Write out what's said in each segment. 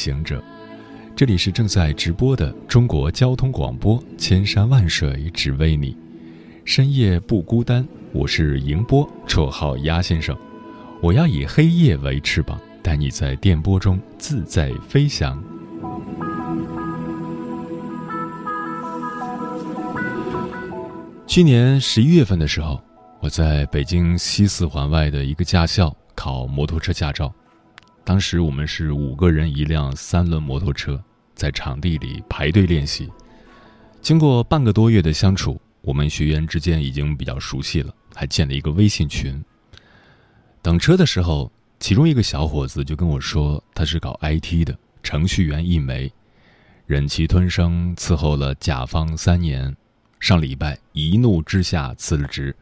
行者，这里是正在直播的中国交通广播，千山万水只为你，深夜不孤单。我是迎波，绰号鸭先生。我要以黑夜为翅膀，带你在电波中自在飞翔。去年十一月份的时候，我在北京西四环外的一个驾校考摩托车驾照。当时我们是五个人一辆三轮摩托车，在场地里排队练习。经过半个多月的相处，我们学员之间已经比较熟悉了，还建了一个微信群。等车的时候，其中一个小伙子就跟我说，他是搞 IT 的，程序员一枚，忍气吞声伺候了甲方三年，上礼拜一怒之下辞了职，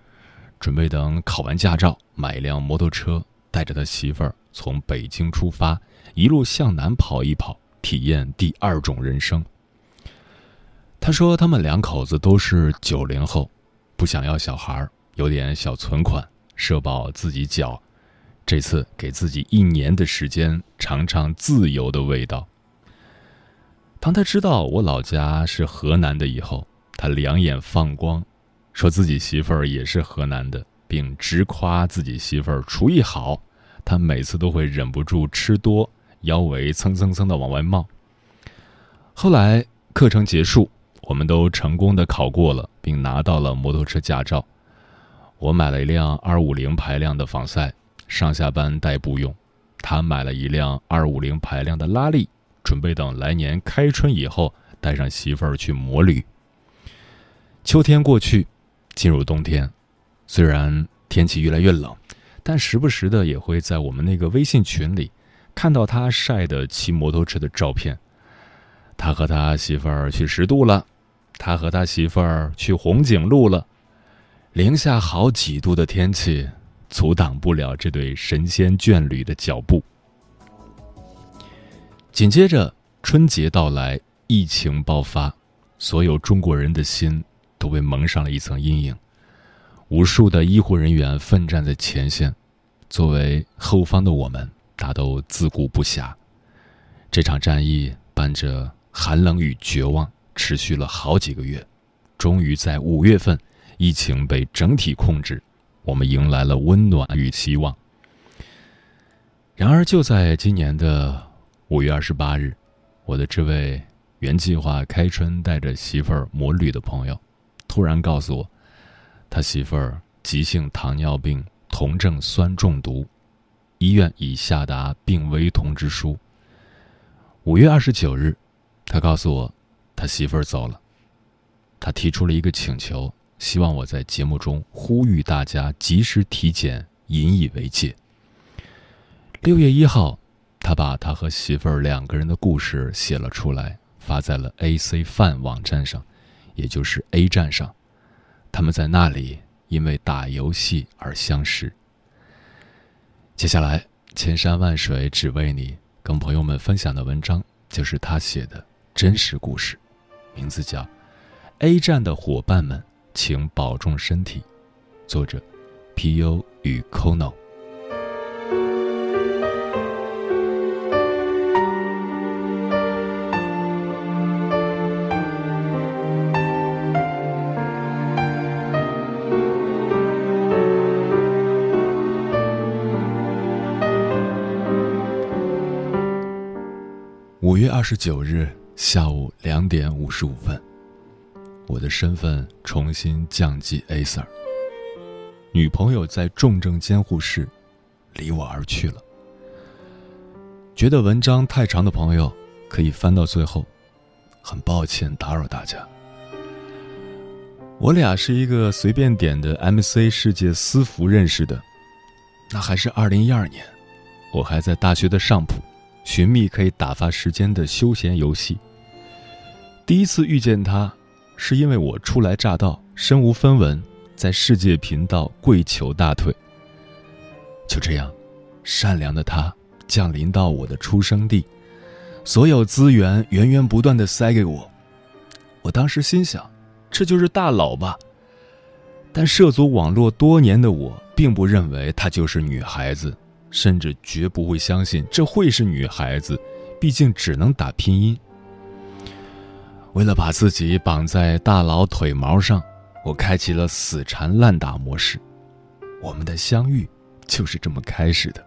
准备等考完驾照买一辆摩托车，带着他媳妇儿。从北京出发，一路向南跑一跑，体验第二种人生。他说，他们两口子都是九零后，不想要小孩儿有点小存款，社保自己缴。这次给自己一年的时间，尝尝自由的味道。当他知道我老家是河南的以后，他两眼放光，说自己媳妇儿也是河南的，并直夸自己媳妇儿厨艺好。他每次都会忍不住吃多，腰围蹭蹭蹭的往外冒。后来课程结束，我们都成功的考过了，并拿到了摩托车驾照。我买了一辆二五零排量的仿赛，上下班代步用；他买了一辆二五零排量的拉力，准备等来年开春以后带上媳妇儿去摩旅。秋天过去，进入冬天，虽然天气越来越冷。但时不时的也会在我们那个微信群里，看到他晒的骑摩托车的照片。他和他媳妇儿去十渡了，他和他媳妇儿去红景路了。零下好几度的天气，阻挡不了这对神仙眷侣的脚步。紧接着春节到来，疫情爆发，所有中国人的心都被蒙上了一层阴影。无数的医护人员奋战在前线，作为后方的我们，大都自顾不暇。这场战役伴着寒冷与绝望，持续了好几个月。终于在五月份，疫情被整体控制，我们迎来了温暖与希望。然而，就在今年的五月二十八日，我的这位原计划开春带着媳妇儿摩旅的朋友，突然告诉我。他媳妇儿急性糖尿病酮症酸中毒，医院已下达病危通知书。五月二十九日，他告诉我，他媳妇儿走了。他提出了一个请求，希望我在节目中呼吁大家及时体检，引以为戒。六月一号，他把他和媳妇儿两个人的故事写了出来，发在了 AC Fan 网站上，也就是 A 站上。他们在那里因为打游戏而相识。接下来，千山万水只为你，跟朋友们分享的文章就是他写的真实故事，名字叫《A 站的伙伴们，请保重身体》，作者：P.U. 与 Kono。五月二十九日下午两点五十五分，我的身份重新降级 A Sir。女朋友在重症监护室，离我而去了。觉得文章太长的朋友可以翻到最后。很抱歉打扰大家。我俩是一个随便点的 MC 世界私服认识的，那还是二零一二年。我还在大学的上铺，寻觅可以打发时间的休闲游戏。第一次遇见他，是因为我初来乍到，身无分文，在世界频道跪求大腿。就这样，善良的他降临到我的出生地，所有资源源源不断的塞给我。我当时心想，这就是大佬吧。但涉足网络多年的我，并不认为她就是女孩子，甚至绝不会相信这会是女孩子，毕竟只能打拼音。为了把自己绑在大佬腿毛上，我开启了死缠烂打模式。我们的相遇就是这么开始的。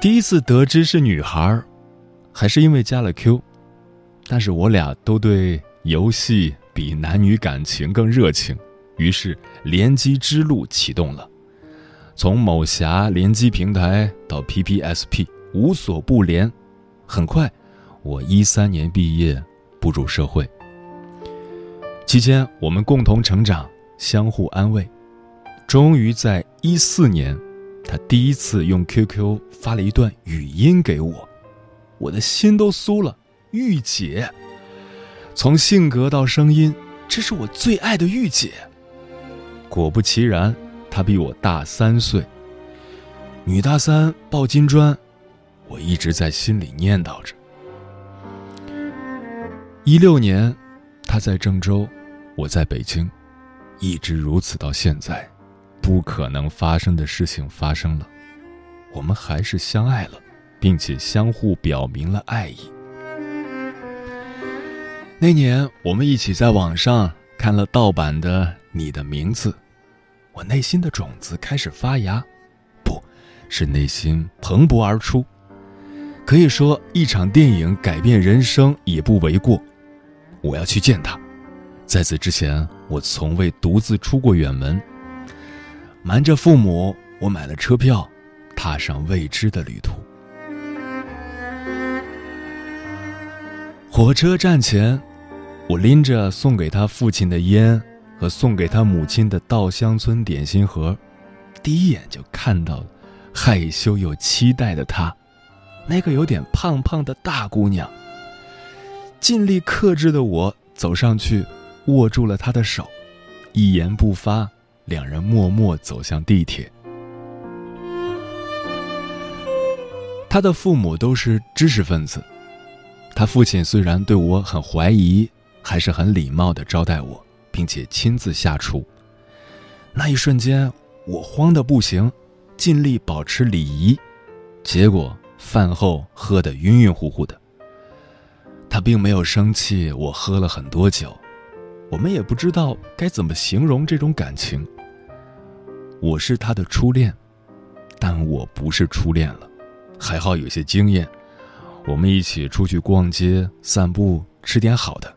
第一次得知是女孩，还是因为加了 Q，但是我俩都对游戏比男女感情更热情，于是联机之路启动了。从某侠联机平台到 PPSP，无所不连，很快。我一三年毕业，步入社会。期间，我们共同成长，相互安慰。终于在一四年，他第一次用 QQ 发了一段语音给我，我的心都酥了。御姐，从性格到声音，这是我最爱的御姐。果不其然，她比我大三岁。女大三抱金砖，我一直在心里念叨着。一六年，他在郑州，我在北京，一直如此到现在。不可能发生的事情发生了，我们还是相爱了，并且相互表明了爱意。那年，我们一起在网上看了盗版的《你的名字》，我内心的种子开始发芽，不是内心蓬勃而出。可以说，一场电影改变人生也不为过。我要去见他，在此之前，我从未独自出过远门。瞒着父母，我买了车票，踏上未知的旅途。火车站前，我拎着送给他父亲的烟和送给他母亲的稻香村点心盒，第一眼就看到了害羞又期待的她，那个有点胖胖的大姑娘。尽力克制的我走上去，握住了她的手，一言不发，两人默默走向地铁。他的父母都是知识分子，他父亲虽然对我很怀疑，还是很礼貌的招待我，并且亲自下厨。那一瞬间，我慌得不行，尽力保持礼仪，结果饭后喝得晕晕乎乎的。他并没有生气，我喝了很多酒，我们也不知道该怎么形容这种感情。我是他的初恋，但我不是初恋了，还好有些经验。我们一起出去逛街、散步，吃点好的。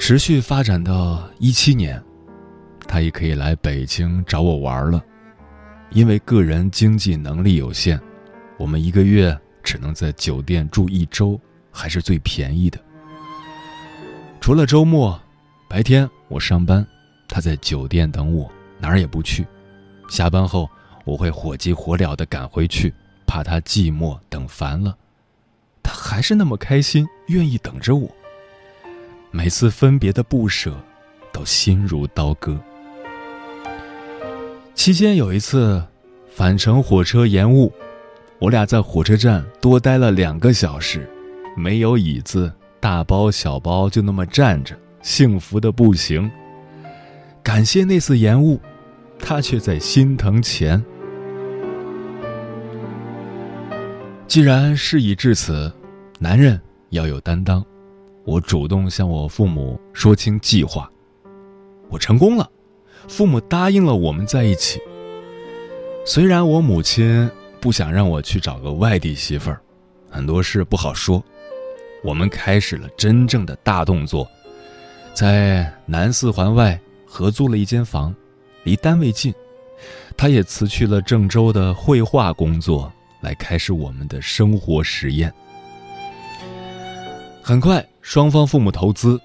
持续发展到一七年，他也可以来北京找我玩了，因为个人经济能力有限，我们一个月。只能在酒店住一周，还是最便宜的。除了周末，白天我上班，他在酒店等我，哪儿也不去。下班后，我会火急火燎的赶回去，怕他寂寞等烦了。他还是那么开心，愿意等着我。每次分别的不舍，都心如刀割。期间有一次，返程火车延误。我俩在火车站多待了两个小时，没有椅子，大包小包就那么站着，幸福的不行。感谢那次延误，他却在心疼钱。既然事已至此，男人要有担当。我主动向我父母说清计划，我成功了，父母答应了我们在一起。虽然我母亲。不想让我去找个外地媳妇儿，很多事不好说。我们开始了真正的大动作，在南四环外合租了一间房，离单位近。他也辞去了郑州的绘画工作，来开始我们的生活实验。很快，双方父母投资，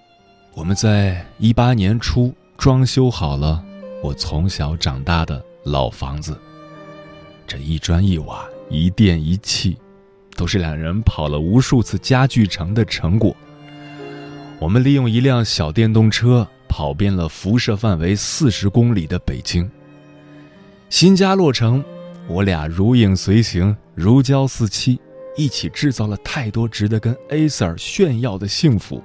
我们在一八年初装修好了我从小长大的老房子。这一砖一瓦、一电一气，都是两人跑了无数次家具城的成果。我们利用一辆小电动车，跑遍了辐射范围四十公里的北京。新家落成，我俩如影随形，如胶似漆，一起制造了太多值得跟 A Sir 炫耀的幸福。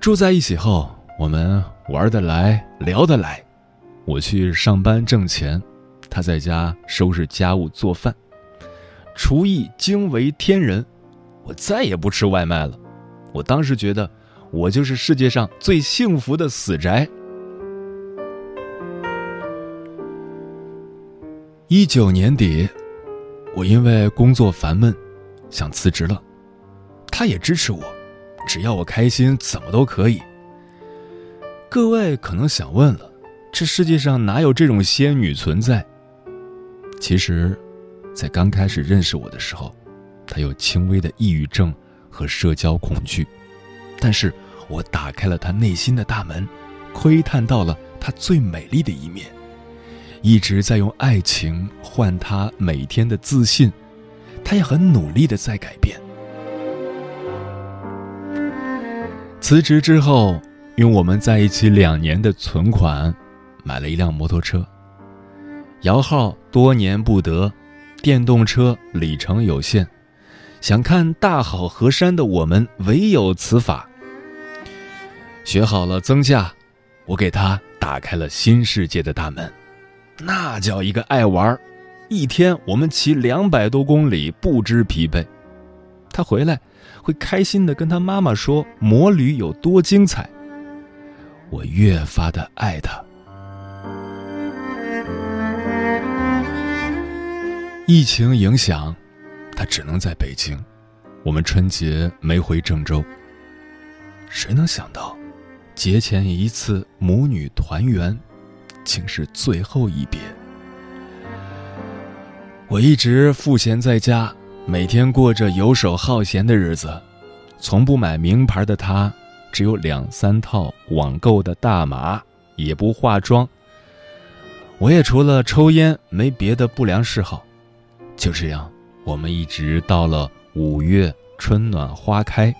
住在一起后，我们玩得来，聊得来。我去上班挣钱，他在家收拾家务做饭，厨艺惊为天人。我再也不吃外卖了。我当时觉得，我就是世界上最幸福的死宅。一九年底，我因为工作烦闷，想辞职了。他也支持我，只要我开心，怎么都可以。各位可能想问了，这世界上哪有这种仙女存在？其实，在刚开始认识我的时候，他有轻微的抑郁症和社交恐惧，但是我打开了他内心的大门，窥探到了他最美丽的一面。一直在用爱情换他每天的自信，他也很努力的在改变。辞职之后，用我们在一起两年的存款，买了一辆摩托车。摇号多年不得，电动车里程有限，想看大好河山的我们唯有此法。学好了增驾，我给他打开了新世界的大门。那叫一个爱玩一天我们骑两百多公里不知疲惫。他回来会开心的跟他妈妈说摩旅有多精彩。我越发的爱他。疫情影响，他只能在北京，我们春节没回郑州。谁能想到，节前一次母女团圆。竟是最后一别。我一直赋闲在家，每天过着游手好闲的日子，从不买名牌的他，只有两三套网购的大码，也不化妆。我也除了抽烟没别的不良嗜好。就这样，我们一直到了五月春暖花开。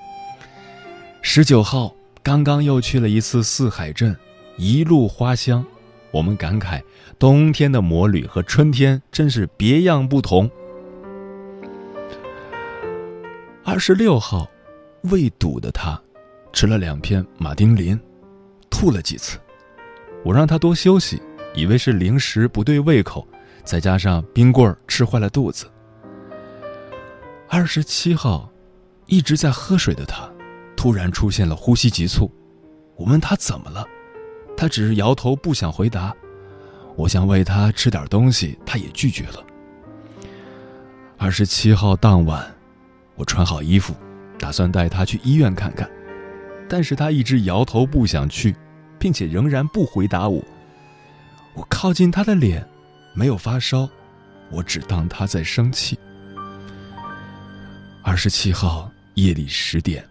十九号刚刚又去了一次四海镇，一路花香。我们感慨，冬天的摩旅和春天真是别样不同。二十六号，胃堵的他，吃了两片马丁啉，吐了几次。我让他多休息，以为是零食不对胃口，再加上冰棍吃坏了肚子。二十七号，一直在喝水的他，突然出现了呼吸急促。我问他怎么了？他只是摇头，不想回答。我想喂他吃点东西，他也拒绝了。二十七号当晚，我穿好衣服，打算带他去医院看看，但是他一直摇头不想去，并且仍然不回答我。我靠近他的脸，没有发烧，我只当他在生气。二十七号夜里十点，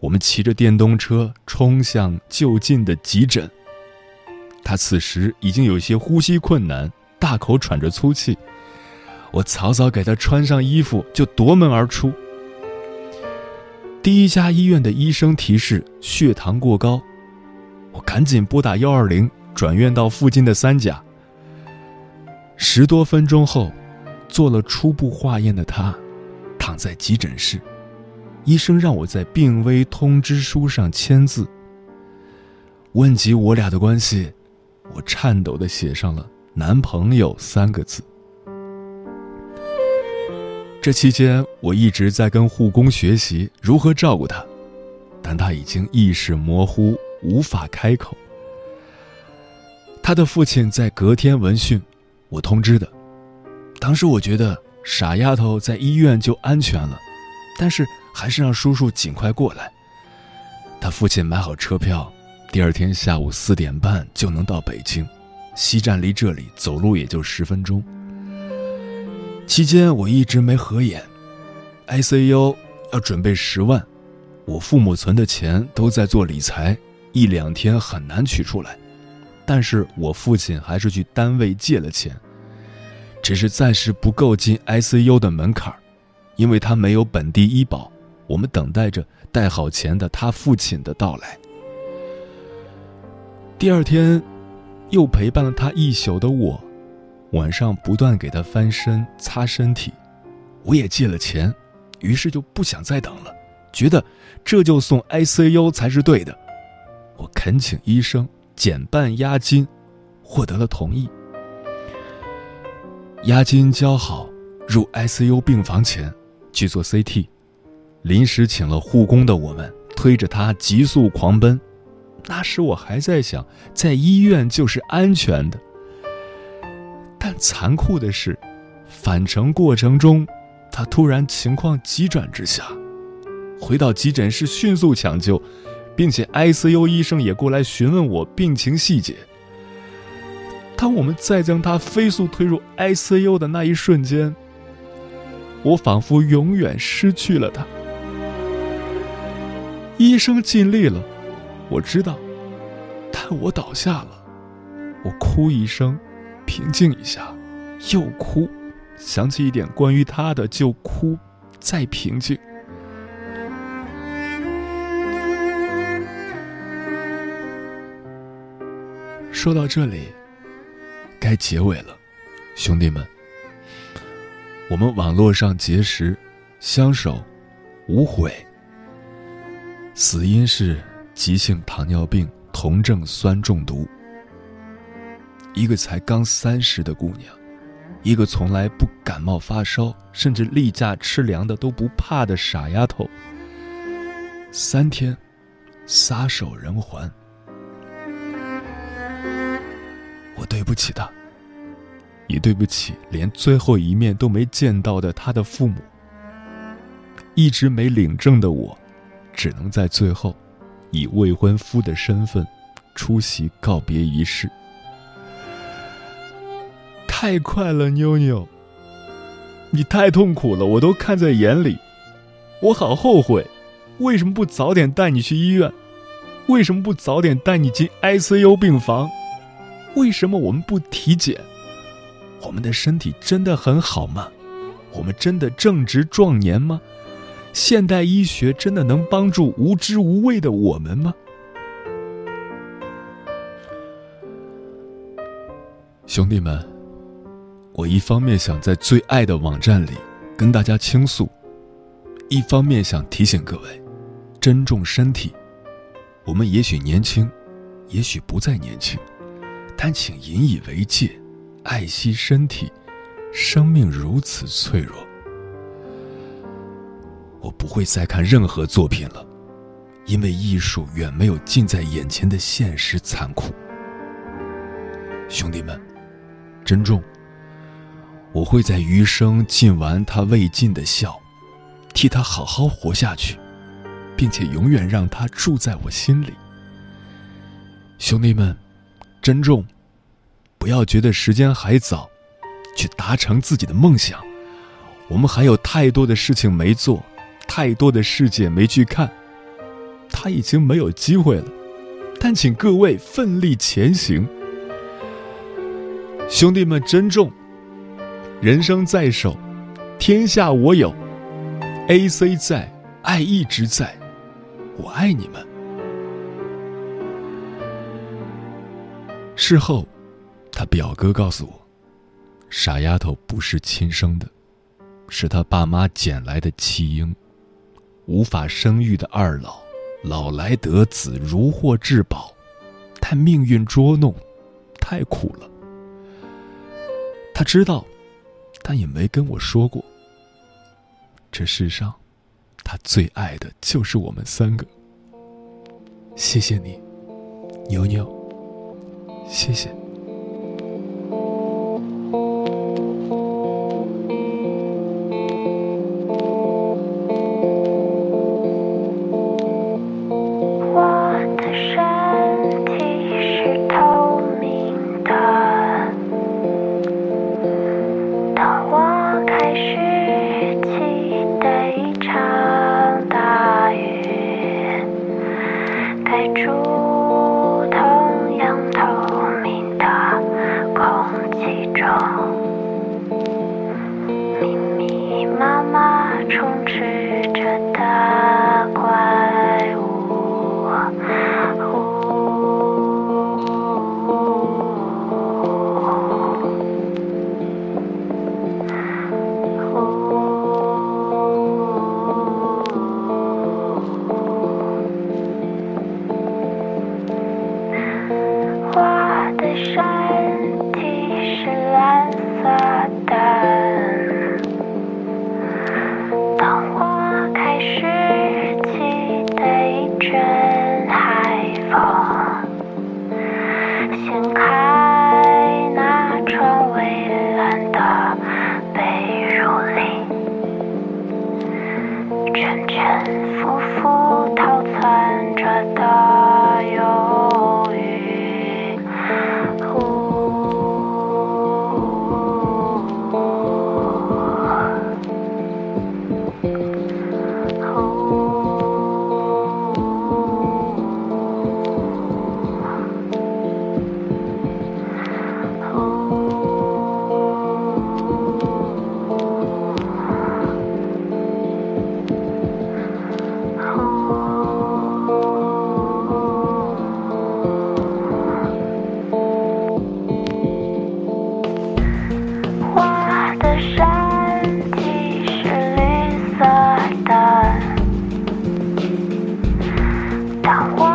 我们骑着电动车冲向就近的急诊。他此时已经有些呼吸困难，大口喘着粗气。我草草给他穿上衣服，就夺门而出。第一家医院的医生提示血糖过高，我赶紧拨打幺二零，转院到附近的三甲。十多分钟后，做了初步化验的他，躺在急诊室。医生让我在病危通知书上签字。问及我俩的关系。我颤抖的写上了“男朋友”三个字。这期间，我一直在跟护工学习如何照顾他，但他已经意识模糊，无法开口。他的父亲在隔天闻讯，我通知的。当时我觉得傻丫头在医院就安全了，但是还是让叔叔尽快过来。他父亲买好车票。第二天下午四点半就能到北京，西站离这里走路也就十分钟。期间我一直没合眼，ICU 要准备十万，我父母存的钱都在做理财，一两天很难取出来。但是我父亲还是去单位借了钱，只是暂时不够进 ICU 的门槛因为他没有本地医保。我们等待着带好钱的他父亲的到来。第二天，又陪伴了他一宿的我，晚上不断给他翻身擦身体。我也借了钱，于是就不想再等了，觉得这就送 ICU 才是对的。我恳请医生减半押金，获得了同意。押金交好，入 ICU 病房前去做 CT。临时请了护工的我们，推着他急速狂奔。那时我还在想，在医院就是安全的。但残酷的是，返程过程中，他突然情况急转直下，回到急诊室迅速抢救，并且 ICU 医生也过来询问我病情细节。当我们再将他飞速推入 ICU 的那一瞬间，我仿佛永远失去了他。医生尽力了，我知道，但我倒下了，我哭一声，平静一下，又哭，想起一点关于他的就哭，再平静。说到这里，该结尾了，兄弟们，我们网络上结识，相守，无悔。死因是急性糖尿病酮症酸中毒。一个才刚三十的姑娘，一个从来不感冒发烧，甚至例假吃凉的都不怕的傻丫头，三天撒手人寰。我对不起她，也对不起连最后一面都没见到的她的父母。一直没领证的我。只能在最后，以未婚夫的身份出席告别仪式。太快了，妞妞，你太痛苦了，我都看在眼里。我好后悔，为什么不早点带你去医院？为什么不早点带你进 ICU 病房？为什么我们不体检？我们的身体真的很好吗？我们真的正值壮年吗？现代医学真的能帮助无知无畏的我们吗？兄弟们，我一方面想在最爱的网站里跟大家倾诉，一方面想提醒各位，珍重身体。我们也许年轻，也许不再年轻，但请引以为戒，爱惜身体。生命如此脆弱。不会再看任何作品了，因为艺术远没有近在眼前的现实残酷。兄弟们，珍重。我会在余生尽完他未尽的孝，替他好好活下去，并且永远让他住在我心里。兄弟们，珍重。不要觉得时间还早，去达成自己的梦想。我们还有太多的事情没做。太多的世界没去看，他已经没有机会了。但请各位奋力前行，兄弟们珍重。人生在手，天下我有。A C 在，爱一直在，我爱你们。事后，他表哥告诉我，傻丫头不是亲生的，是他爸妈捡来的弃婴。无法生育的二老，老来得子如获至宝，但命运捉弄，太苦了。他知道，但也没跟我说过。这世上，他最爱的就是我们三个。谢谢你，牛牛，谢谢。Wow.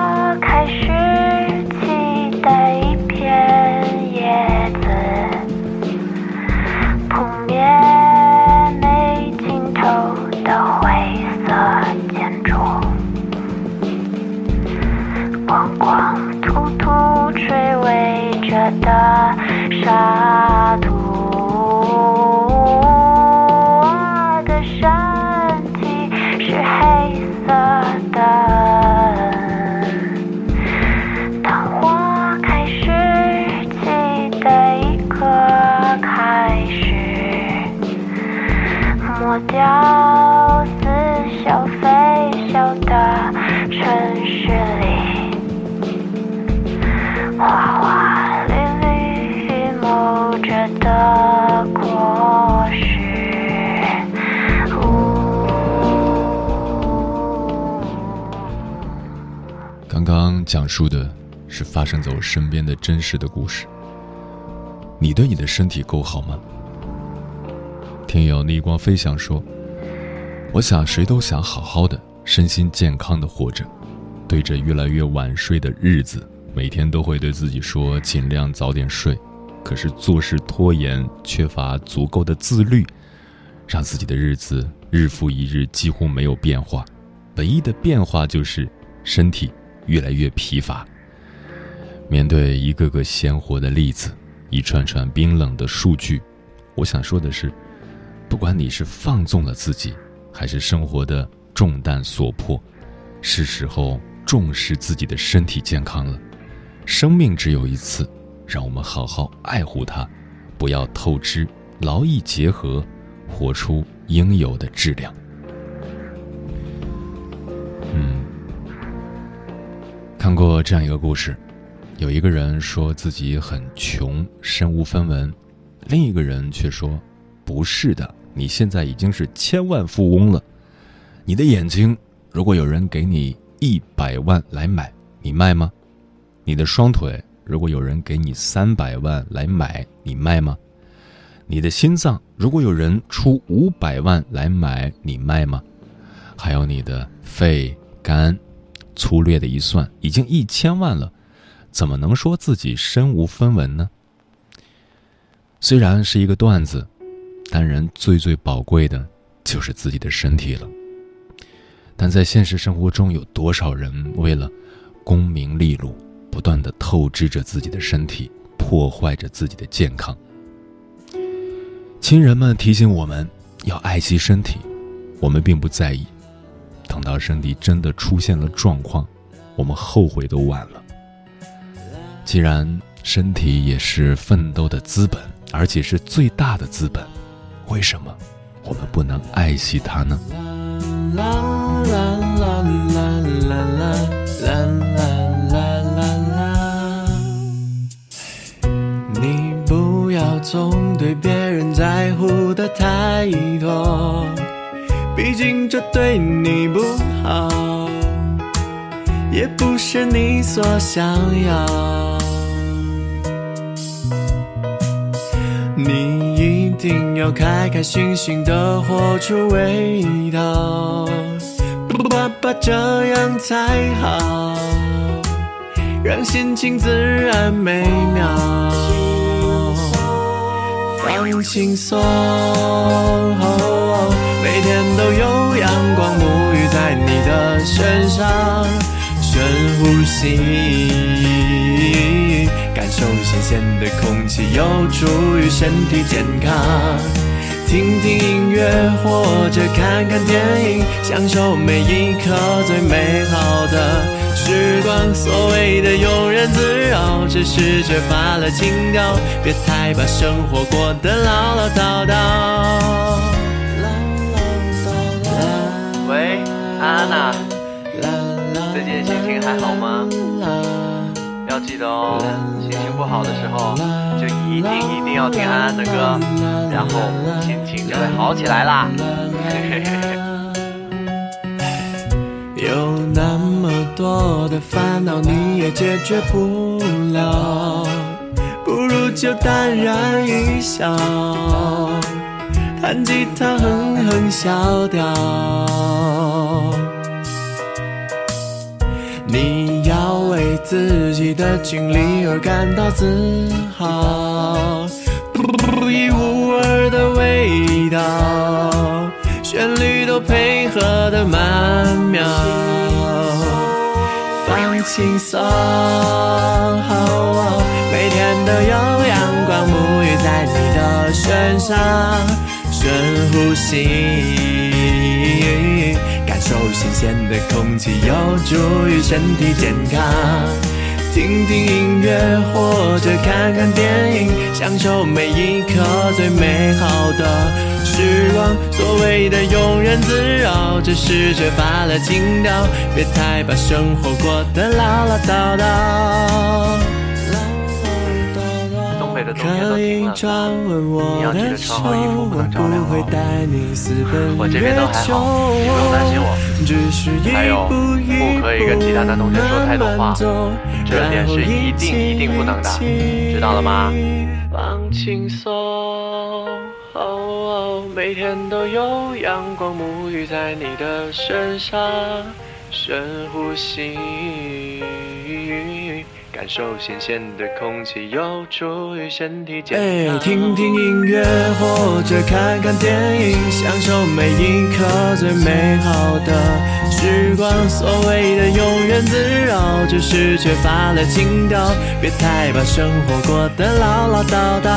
讲述的是发生在我身边的真实的故事。你对你的身体够好吗？听友逆光飞翔说：“我想谁都想好好的，身心健康的活着。对着越来越晚睡的日子，每天都会对自己说尽量早点睡。可是做事拖延，缺乏足够的自律，让自己的日子日复一日几乎没有变化。唯一的变化就是身体。”越来越疲乏。面对一个个鲜活的例子，一串串冰冷的数据，我想说的是，不管你是放纵了自己，还是生活的重担所迫，是时候重视自己的身体健康了。生命只有一次，让我们好好爱护它，不要透支，劳逸结合，活出应有的质量。看过这样一个故事，有一个人说自己很穷，身无分文；另一个人却说：“不是的，你现在已经是千万富翁了。你的眼睛，如果有人给你一百万来买，你卖吗？你的双腿，如果有人给你三百万来买，你卖吗？你的心脏，如果有人出五百万来买，你卖吗？还有你的肺、肝。”粗略的一算，已经一千万了，怎么能说自己身无分文呢？虽然是一个段子，但人最最宝贵的，就是自己的身体了。但在现实生活中，有多少人为了功名利禄，不断的透支着自己的身体，破坏着自己的健康？亲人们提醒我们要爱惜身体，我们并不在意。等到身体真的出现了状况，我们后悔都晚了。既然身体也是奋斗的资本，而且是最大的资本，为什么我们不能爱惜它呢？你不要总对别人在乎的太多。毕竟这对你不好，也不是你所想要。你一定要开开心心的活出味道，不爸爸这样才好。让心情自然美妙。放轻松，每天都有阳光沐浴在你的身上，深呼吸，感受新鲜的空气，有助于身体健康。听听音乐或者看看电影，享受每一刻最美好的。时光所谓的庸人自扰，只是缺乏了情调。别太把生活过得唠唠叨叨。好吗？要记得哦，心情不好的时候，就一定一定要听安安的歌，然后心情就会好起来啦。嘿嘿嘿。有那么多的烦恼，你也解决不了，不如就淡然一笑，弹吉他哼哼小调。你要为自己的经历而感到自豪，独一无二的味道。旋律都配合的曼妙，放轻松，每天都有阳光沐浴在你的身上，深呼吸，鲜的空气，有助于身体健康。听听音乐或者看看电影，享受每一刻最美好的时光。所谓的庸人自扰，只是缺乏了情调。别太把生活过得唠唠叨叨。可以转问我的手，我不会带你私奔月球。只是一步一步慢慢走，这点是一定一定不能的，知道了吗？放轻松，每天都有阳光沐浴在你的身上，深呼吸。感受新鲜的空气，有助于身体健康。听听音乐或者看看电影，享受每一刻最美好的时光。所谓的庸人自扰，只是缺乏了情调。别太把生活过得唠唠叨叨，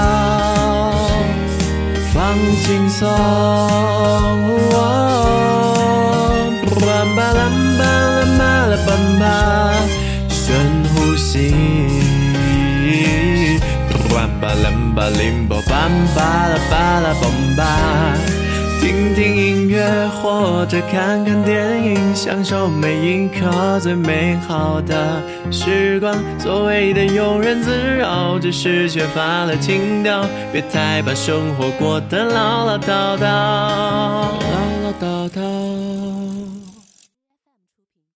放轻松。呼吸，吧啦吧林吧吧吧啦吧啦嘣吧，听听音乐或者看看电影，享受每一刻最美好的时光。所谓的庸人自扰，只是缺乏了情调。别太把生活过得唠唠叨叨，唠唠叨叨。